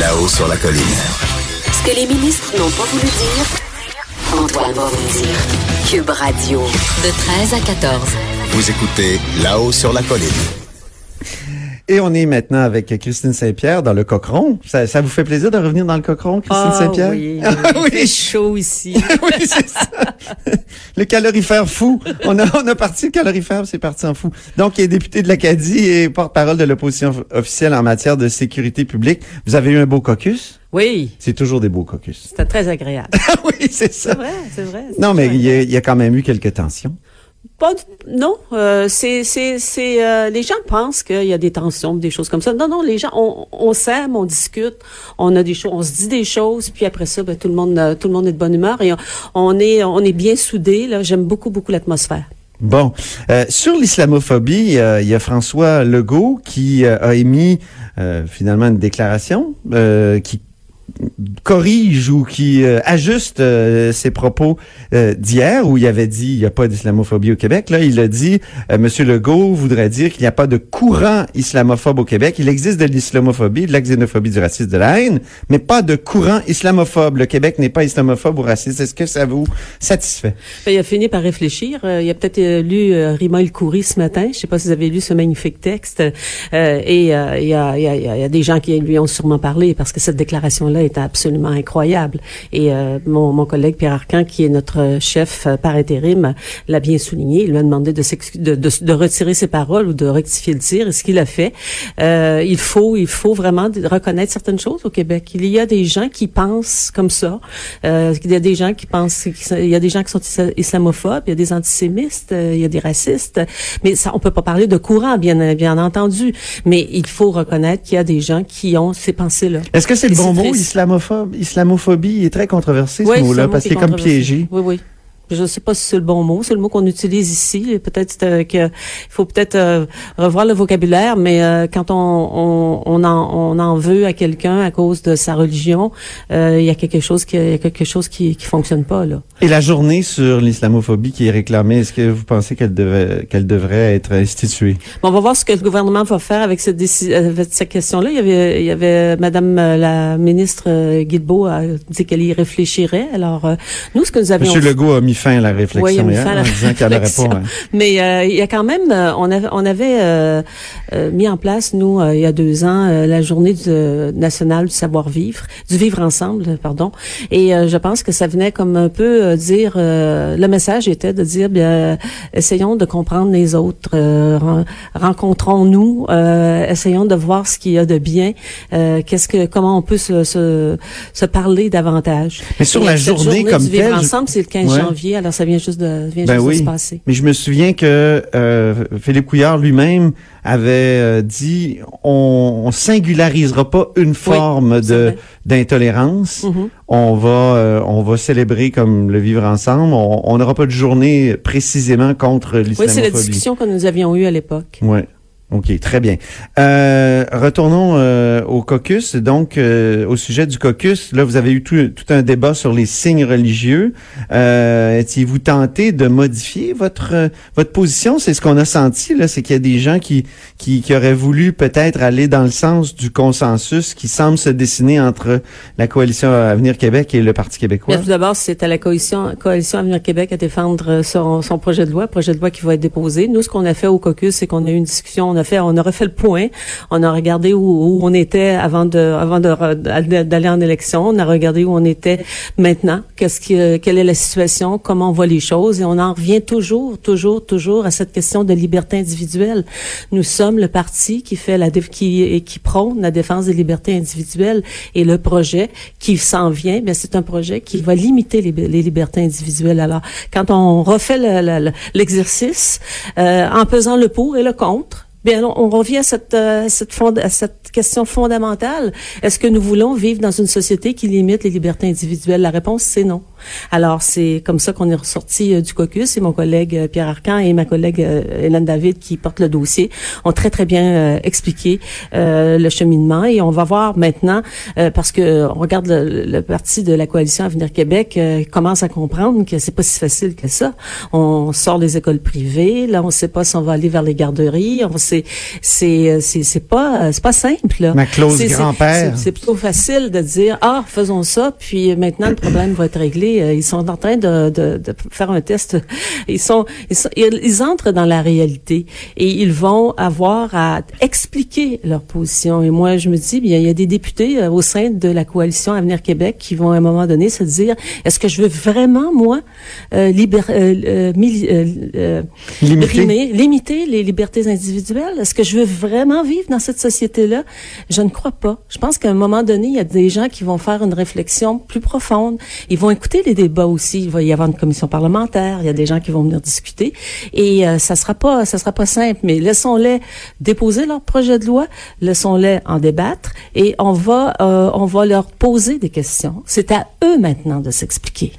Là-haut sur la colline. Ce que les ministres n'ont pas voulu dire, Antoine va vous dire. Cube Radio, de 13 à 14. Vous écoutez Là-haut sur la colline. Et on est maintenant avec Christine Saint-Pierre dans le Cochon. Ça, ça vous fait plaisir de revenir dans le Cochon, Christine Ah Saint-Pierre? oui, Ah il fait chaud ici. oui, c'est ça. le calorifère fou. On a, on a parti le calorifère, c'est parti en fou. Donc, il est député de l'Acadie et porte-parole de l'opposition officielle en matière de sécurité publique. Vous avez eu un beau caucus? Oui, C'est toujours des beaux caucus. c'était très agréable. Oui, c'est ça. C'est vrai, c'est vrai. c'est Non, mais très il y, a, il y a quand même eu quelques tensions. Pas non, euh, c'est c'est euh, les gens pensent qu'il y a des tensions, des choses comme ça. Non non, les gens on, on s'aime, on discute, on a des choses, on se dit des choses, puis après ça ben, tout le monde euh, tout le monde est de bonne humeur et on, est on est bien soudés là, j'aime beaucoup beaucoup l'atmosphère. Bon, sur l'islamophobie, il y a François Legault qui a émis finalement une déclaration qui corrige ou qui euh, ajuste euh, ses propos euh, d'hier où il avait dit il n'y a pas d'islamophobie au Québec. Là, il a dit euh, Monsieur Legault voudrait dire qu'il n'y a pas de courant islamophobe au Québec. Il existe de l'islamophobie, de la xénophobie, du racisme, de la haine, mais pas de courant islamophobe. Le Québec n'est pas islamophobe ou raciste. Est-ce que ça vous satisfait? Ben, il a fini par réfléchir. Euh, il a peut-être euh, lu Rima El Khoury ce matin. Je sais pas si vous avez lu ce magnifique texte. Et il, y a, y a, il y a des gens qui lui ont sûrement parlé parce que cette déclaration-là est absolument incroyable. Et euh, mon, mon collègue Pierre Arcan, qui est notre chef euh, par intérim, l'a bien souligné. Il lui a demandé de, de, de, de retirer ses paroles ou de rectifier le tir. Et ce qu'il a fait, euh, il faut, il faut vraiment reconnaître certaines choses au Québec. Il y a des gens qui pensent comme ça. Euh, il y a des gens qui pensent, il y a des gens qui sont isla- islamophobes, il y a des antisémites, euh, il y a des racistes. Mais ça, on peut pas parler de courant, bien, bien entendu. Mais il faut reconnaître qu'il y a des gens qui ont ces pensées-là. Est-ce que c'est le bon mot, triste. islamophobe? Islamophobie est très controversé, ce Oui, mot-là, parce qui qu'il est comme piégé. Oui, oui. Je ne sais pas si c'est le bon mot. C'est le mot qu'on utilise ici. Peut-être euh, que il faut peut-être euh, revoir le vocabulaire, mais euh, quand on, on, on, en, on en veut à quelqu'un à cause de sa religion, euh, il y a quelque chose qui, y a quelque chose qui, qui fonctionne pas là. Et la journée sur l'islamophobie qui est réclamée, est-ce que vous pensez qu'elle devait, qu'elle devrait être instituée? Bon, on va voir ce que le gouvernement va faire avec cette, déci- avec cette question-là. Il y avait, il y avait Madame euh, la ministre euh, Guilbeault a dit qu'elle y réfléchirait. Alors, euh, nous, ce que nous avions Monsieur Legault a mis fin à la réflexion Oui, il a mis fin à la en disant réflexion. pas... hein. Mais euh, il y a quand même, euh, on avait, on avait euh, euh, mis en place nous euh, il y a deux ans euh, la journée du, nationale du savoir-vivre, du vivre ensemble, pardon. Et euh, je pense que ça venait comme un peu euh, dire, euh, le message était de dire, bien, essayons de comprendre les autres, euh, ren- rencontrons-nous, euh, essayons de voir ce qu'il y a de bien, euh, qu'est-ce que, comment on peut se, se, se parler davantage. Mais sur Et la journée comme du vivre telle, ensemble, c'est le 15 Ouais. janvier, alors ça vient juste de, vient Ben juste de oui. se passer. Mais je me souviens que euh, Philippe Couillard lui-même avait euh, dit on, on singularisera pas une forme de d'intolérance. Mhm. On va euh, on va célébrer comme le vivre ensemble. On n'aura pas de journée précisément contre Oui, l'islamophobie. c'est la discussion que nous avions eue à l'époque. Ouais. OK, très bien. Euh, retournons euh, au caucus. Donc, euh, au sujet du caucus, là, vous avez eu tout, tout un débat sur les signes religieux. Euh, Étiez-vous tenté de modifier votre votre position? C'est ce qu'on a senti, là, c'est qu'il y a des gens qui, qui, qui auraient voulu peut-être aller dans le sens du consensus qui semble se dessiner entre la coalition Avenir Québec et le Parti québécois. Bien, tout d'abord, c'est à la coalition, coalition Avenir Québec à défendre son, son projet de loi, projet de loi qui va être déposé. Nous, ce qu'on a fait au caucus, c'est qu'on a eu une discussion, on a fait, on a refait le point, on a regardé où, où on était avant de, avant d'aller en élection, on a regardé où on était maintenant, qu'est-ce euh, quelle est la situation, comment on voit les choses, et on en revient toujours, toujours, toujours à cette question de liberté individuelle. Nous sommes le parti qui fait la, qui, qui prône la défense des libertés individuelles, et le projet qui s'en vient, bien, c'est un projet qui va limiter les, les libertés individuelles. Alors, quand on refait le- le- le- l'exercice, euh, en pesant le pour et le contre, Bien, on revient à cette, euh, cette, à cette question fondamentale. Est-ce que nous voulons vivre dans une société qui limite les libertés individuelles? La réponse, c'est non. Alors, c'est comme ça qu'on est ressorti euh, du caucus. C'est mon collègue euh, Pierre Arcan et ma collègue Hélène David qui portent le dossier ont très, très bien expliqué le cheminement. Et on va voir maintenant, parce que on regarde le, le, parti de la coalition Avenir Québec commence à comprendre que c'est pas si facile que ça. On sort des écoles privées. Là, on sait pas si on va aller vers les garderies. On sait c'est euh, c'est c'est pas euh, c'est pas simple là. Ma clause grand-père. C'est plutôt facile de dire ah faisons ça puis maintenant le problème va être réglé. Euh, ils sont en train de, de, de faire un test. Ils sont, ils sont ils entrent dans la réalité et ils vont avoir à expliquer leur position. Et moi je me dis bien il y a des députés au sein de la coalition Avenir Québec qui vont à un moment donné se dire est-ce que je veux vraiment moi euh, euh, limiter. limiter les libertés individuelles? Est-ce que je veux vraiment vivre dans cette société-là? Je ne crois pas. Je pense qu'à un moment donné, il y a des gens qui vont faire une réflexion plus profonde. Ils vont écouter les débats aussi. Il va y avoir une commission parlementaire. Il y a des gens qui vont venir discuter. Et euh, ça sera pas, ça sera pas simple. Mais laissons-les déposer leur projet de loi. Laissons-les en débattre. Et on va, euh, on va leur poser des questions. C'est à eux maintenant de s'expliquer.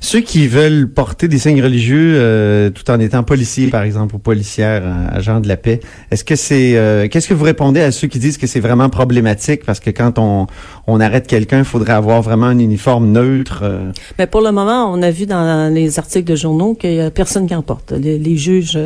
Ceux qui veulent porter des signes religieux euh, tout en étant policiers, par exemple, ou policières, euh, agents de la paix, est-ce que c'est qu'est-ce que vous répondez à ceux qui disent que c'est vraiment problématique? Parce que quand on, on arrête quelqu'un, il faudrait avoir vraiment un uniforme neutre Mais pour le moment, on a vu dans les articles de journaux qu'il y a personne qui en porte. Les, juges,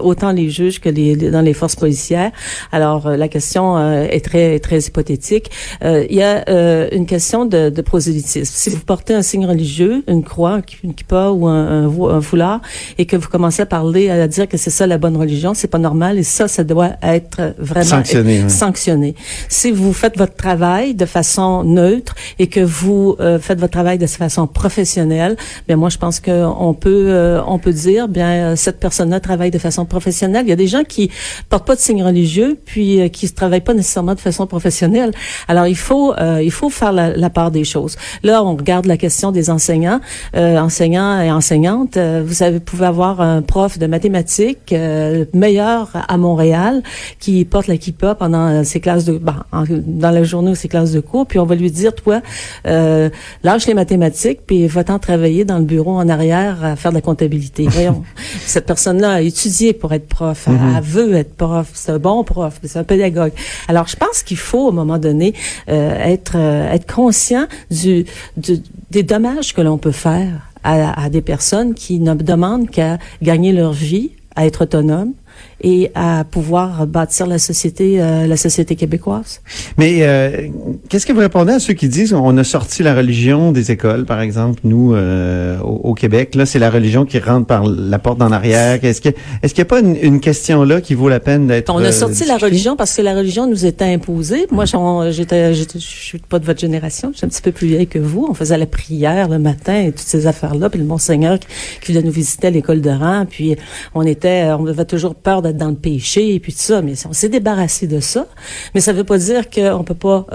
autant les juges que les, dans les forces policières. Alors la question est très très hypothétique. il y a une question de, de prosélytisme. Si vous portez un signe religieux une croix, une kippa ou un, un, foulard, et que vous commencez à parler, à dire que c'est ça la bonne religion, c'est pas normal, et ça, ça doit être vraiment sanctionné. sanctionné. Si vous faites votre travail de façon neutre et que vous euh, faites votre travail de façon professionnelle, bien moi je pense que on peut euh, on peut dire bien cette personne-là travaille de façon professionnelle. Il y a des gens qui portent pas de signes religieux puis euh, qui ne travaillent pas nécessairement de façon professionnelle. Alors il faut il faut faire la, la part des choses. Là, on regarde la question des enseignants euh, enseignants et enseignantes. Euh, vous avez, pouvez avoir un prof de mathématiques euh, meilleur à Montréal qui porte la kippa pendant ses classes de, ben, dans la journée ou ses classes de cours, puis on va lui dire, toi, lâche les mathématiques, puis va-t'en travailler dans le bureau en arrière à faire de la comptabilité. Voyons, cette personne-là a étudié pour être prof, elle, mm-hmm. veut être prof, c'est un bon prof, c'est un pédagogue. Alors, je pense qu'il faut, à un moment donné, être être conscient du, du des dommages que l'on peut faire à, à, des personnes qui ne demandent qu'à gagner leur vie, à être autonomes, et à pouvoir bâtir la société, euh, la société québécoise. Mais euh, qu'est-ce que vous répondez à ceux qui disent on a sorti la religion des écoles, par exemple, nous euh, au, Québec, là c'est la religion qui rentre par la porte en arrière. Est-ce que est-ce qu'il n'y a pas une, question là qui vaut la peine d'être On a sorti la religion parce que la religion nous était imposée. Moi, j'étais, je suis pas de votre génération, je suis un petit peu plus vieille que vous. On faisait la prière le matin et toutes ces affaires-là, puis le monseigneur qui, qui venait nous visiter à l'école de rang, puis on était, on avait toujours peur dans le péché et puis tout ça, mais on s'est débarrassé de ça. Mais ça veut pas dire qu'on peut pas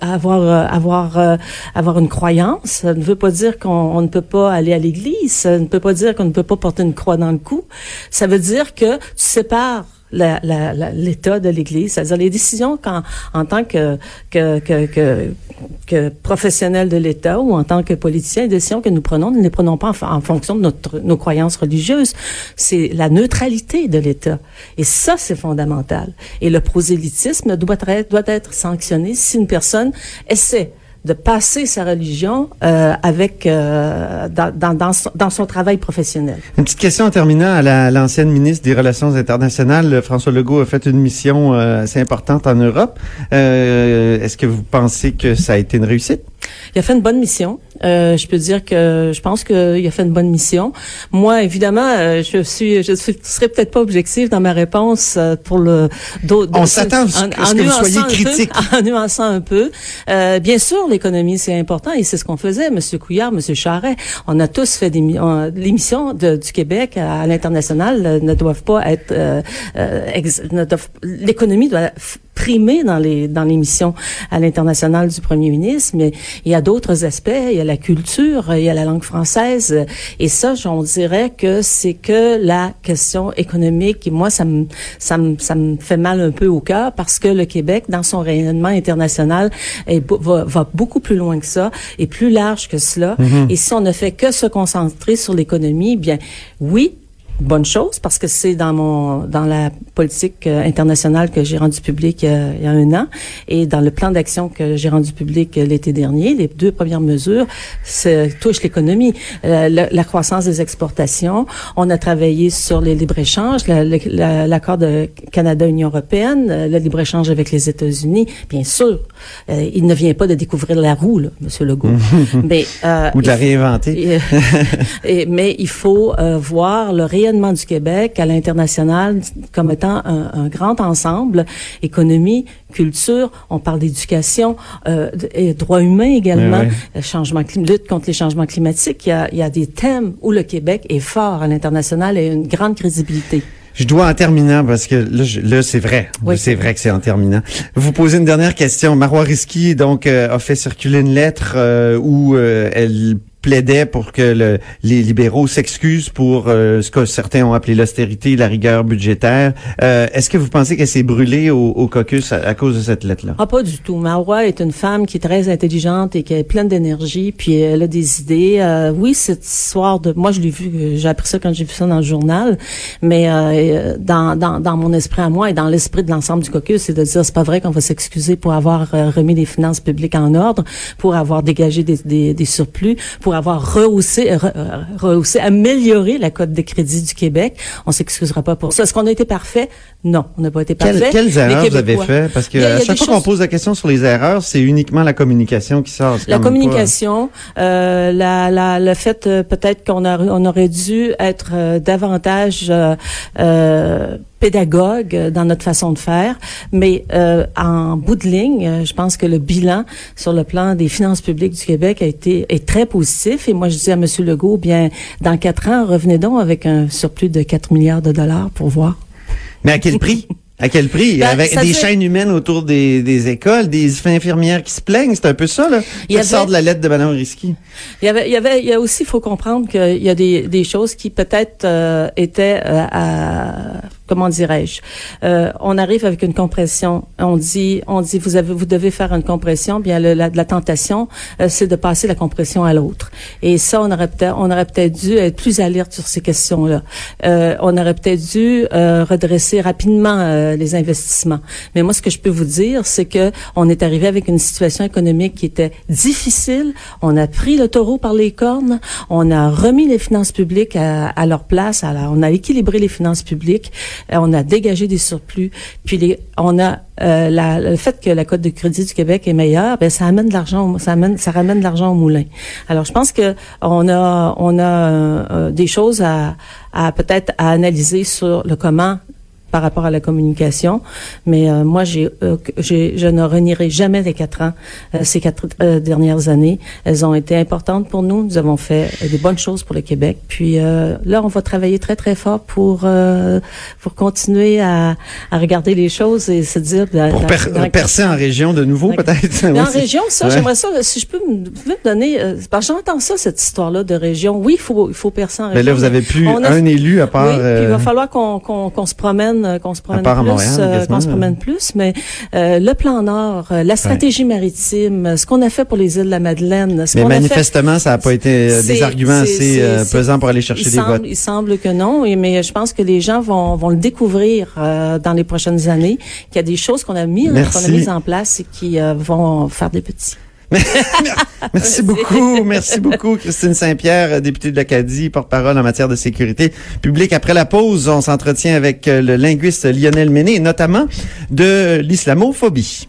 avoir euh, avoir euh, avoir une croyance. Ça ne veut pas dire qu'on ne peut pas aller à l'église. Ça ne peut pas dire qu'on ne peut pas porter une croix dans le cou. Ça veut dire que tu sépares l'état de l'Église, c'est-à-dire les décisions qu'en en tant que que, que, que, que professionnels de l'État ou en tant que politiciens, les décisions que nous prenons, nous ne les prenons pas en, fonction de notre, nos croyances religieuses. C'est la neutralité de l'État. Et ça, c'est fondamental. Et le prosélytisme doit être, doit être sanctionné si une personne essaie de passer sa religion euh, avec euh, dans, dans, dans, son, dans, son, travail professionnel. Une petite question en terminant à l'ancienne ministre des Relations internationales, François Legault a fait une mission euh, assez importante en Europe. Est-ce que vous pensez que ça a été une réussite? Il a fait une bonne mission. Euh, je peux dire que je pense qu'il a fait une bonne mission. Moi, évidemment, euh, je suis, je serais peut-être pas objective dans ma réponse euh, pour le. On s'attend à ce que vous soyez critique. en nuançant un peu. Euh, bien sûr, l'économie c'est important et c'est ce qu'on faisait, Monsieur Couillard, Monsieur Charret. On a tous fait des l'émission du Québec à, l'international ne doivent pas être. l'économie doit primer dans les dans l'émission à l'international du premier ministre, mais il y a d'autres aspects. Il y a la culture, il y a la langue française. Et ça, on dirait que c'est que la question économique. Et moi, ça me, ça me, ça me fait mal un peu au cœur parce que le Québec, dans son rayonnement international, est, va, va, beaucoup plus loin que ça et plus large que cela. Mm-hmm. Et si on ne fait que se concentrer sur l'économie, bien, oui, bonne chose parce que c'est dans mon dans la politique euh, internationale que j'ai rendu public euh, il y a un an et dans le plan d'action que j'ai rendu public euh, l'été dernier, les deux premières mesures touchent l'économie, la, croissance des exportations. On a travaillé sur les libres échanges, l'accord de Canada-Union européenne, le libre échange avec les États-Unis. Bien sûr, il ne vient pas de découvrir la roue, là, Monsieur Legault, mais ou de la réinventer. et, mais il faut voir le réel du Québec à l'international comme étant un, grand ensemble, économie, culture, on parle d'éducation, euh, et droits humains également, changement lutte contre les changements climatiques. Il y, a, il y a des thèmes où le Québec est fort à l'international et a une grande crédibilité. Je dois en terminant parce que là, là c'est vrai. C'est vrai que c'est en terminant. Vous posez une dernière question. Marois Risky donc euh, a fait circuler une lettre euh, où euh, elle plaidait pour que le, les libéraux s'excusent pour euh, ce que certains ont appelé l'austérité, la rigueur budgétaire. Euh, Est-ce que vous pensez qu'elle s'est brûlée au, au caucus à, cause de cette lettre-là? Ah, pas du tout. Marois est une femme qui est très intelligente et qui est pleine d'énergie, puis elle a des idées. Euh, oui, cette histoire de... Moi, je l'ai vu, j'ai appris ça quand j'ai vu ça dans le journal, mais dans, dans, dans mon esprit à moi et dans l'esprit de l'ensemble du caucus, c'est de dire, c'est pas vrai qu'on va s'excuser pour avoir remis les finances publiques en ordre, pour avoir dégagé des, des, des surplus, pour pour avoir rehaussé, rehaussé, amélioré la cote de crédit du Québec. On s'excusera pas pour ça. Est-ce qu'on a été parfait? Non, on n'a pas été parfait. quelles erreurs vous avez fait? Parce que à chaque fois qu'on pose la question sur les erreurs, c'est uniquement la communication qui sort. La communication, euh, la, la, le fait euh, peut-être qu'on on aurait dû être euh, davantage euh, euh pédagogue dans notre façon de faire, mais euh, en bout de ligne, je pense que le bilan sur le plan des finances publiques du Québec a été est très positif. Et moi, je dis à M. Legault, bien, dans quatre ans, revenez donc avec un surplus de 4 milliards de dollars pour voir. Mais à quel prix? À quel prix? Ben, Avec des chaînes humaines autour des, des, écoles, des infirmières qui se plaignent, c'est un peu ça, là. Il y avait, sort de la lettre de Mme Risky. Il y avait, il y avait, il y a aussi, il faut comprendre qu'il y a des, des choses qui peut-être euh, étaient euh, à comment dirais-je? Euh, On arrive avec une compression. On dit, on dit, vous avez, vous devez faire une compression. Bien, la, la, tentation, euh, c'est de passer la compression à l'autre. Et ça, on aurait peut-être, on aurait peut-être dû être plus alerte sur ces questions-là. Euh, on aurait peut-être dû euh, redresser rapidement euh, les investissements. Mais moi, ce que je peux vous dire, c'est que on est arrivé avec une situation économique qui était difficile. On a pris le taureau par les cornes. On a remis les finances publiques à, à leur place. Alors, on a équilibré les finances publiques. Euh, on a dégagé des surplus, puis on a euh, le fait que la cote de crédit du Québec est meilleure, ben ça amène de l'argent, ça amène, ça ramène de l'argent au moulin. Alors je pense que on a, on a euh, des choses à, à peut-être à analyser sur le comment par rapport à la communication. Mais euh, moi, j'ai, euh, je ne renierai jamais les quatre ans, euh, ces quatre dernières années. Elles ont été importantes pour nous. Nous avons fait des bonnes choses pour le Québec. Puis là, on va travailler très, très fort pour, pour continuer à, à regarder les choses et se dire... Pour percer en région de nouveau, peut-être? en région, ça, j'aimerais ça, si je peux me, donner... parce que j'entends ça, cette histoire-là de région. Oui, il faut, il faut percer en région. Mais là, vous avez plus un élu à part... Oui, puis il va falloir qu'on, qu'on, qu'on se promène euh, qu'on se promène plus, euh, qu'on se promène plus, mais euh, le plan Nord, la stratégie maritime, ce qu'on a fait pour les îles de la Madeleine, ce mais manifestement, ça n'a pas été des arguments assez pesants pour aller chercher des votes. Il semble que non, mais je pense que les gens vont, vont le découvrir dans les prochaines années, qu'il y a des choses qu'on a mis, qu'on a mises en place et qui vont faire des petits. merci beaucoup, merci beaucoup, Christine Saint-Pierre, députée de l'Acadie, porte-parole en matière de sécurité publique. Après la pause, on s'entretient avec euh, le linguiste Lionel Méné, notamment de l'islamophobie.